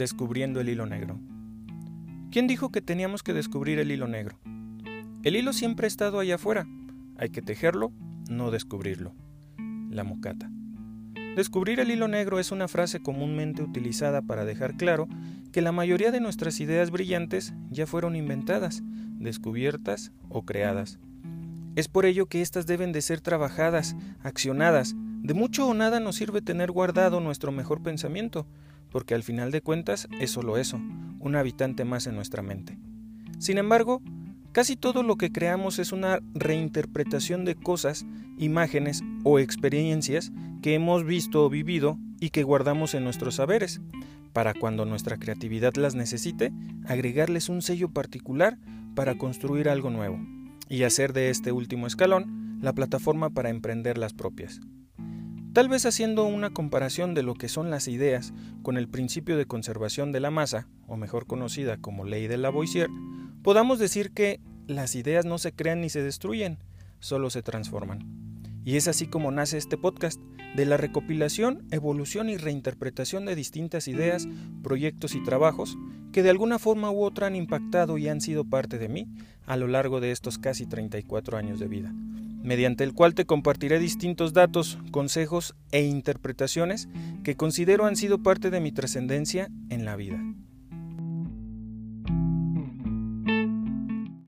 Descubriendo el hilo negro. ¿Quién dijo que teníamos que descubrir el hilo negro? El hilo siempre ha estado allá afuera. Hay que tejerlo, no descubrirlo. La mocata. Descubrir el hilo negro es una frase comúnmente utilizada para dejar claro que la mayoría de nuestras ideas brillantes ya fueron inventadas, descubiertas o creadas. Es por ello que éstas deben de ser trabajadas, accionadas. De mucho o nada nos sirve tener guardado nuestro mejor pensamiento, porque al final de cuentas es solo eso, un habitante más en nuestra mente. Sin embargo, casi todo lo que creamos es una reinterpretación de cosas, imágenes o experiencias que hemos visto o vivido y que guardamos en nuestros saberes, para cuando nuestra creatividad las necesite, agregarles un sello particular para construir algo nuevo, y hacer de este último escalón la plataforma para emprender las propias. Tal vez haciendo una comparación de lo que son las ideas con el principio de conservación de la masa, o mejor conocida como ley de Lavoisier, podamos decir que las ideas no se crean ni se destruyen, solo se transforman. Y es así como nace este podcast, de la recopilación, evolución y reinterpretación de distintas ideas, proyectos y trabajos que de alguna forma u otra han impactado y han sido parte de mí a lo largo de estos casi 34 años de vida mediante el cual te compartiré distintos datos, consejos e interpretaciones que considero han sido parte de mi trascendencia en la vida.